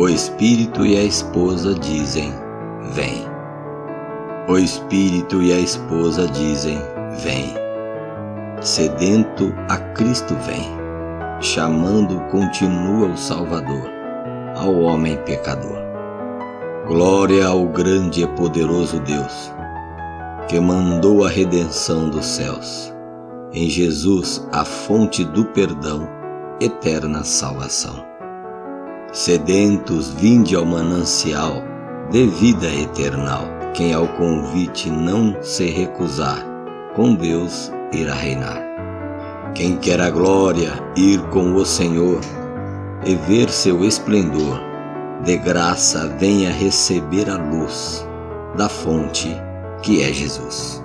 O Espírito e a esposa dizem: Vem. O Espírito e a esposa dizem: Vem. Sedento a Cristo vem, chamando continua o Salvador, ao homem pecador. Glória ao grande e poderoso Deus, que mandou a redenção dos céus, em Jesus a fonte do perdão, eterna salvação. Sedentos, vinde ao manancial de vida eternal. Quem ao convite não se recusar, com Deus irá reinar. Quem quer a glória, ir com o Senhor e ver seu esplendor, de graça venha receber a luz da fonte que é Jesus.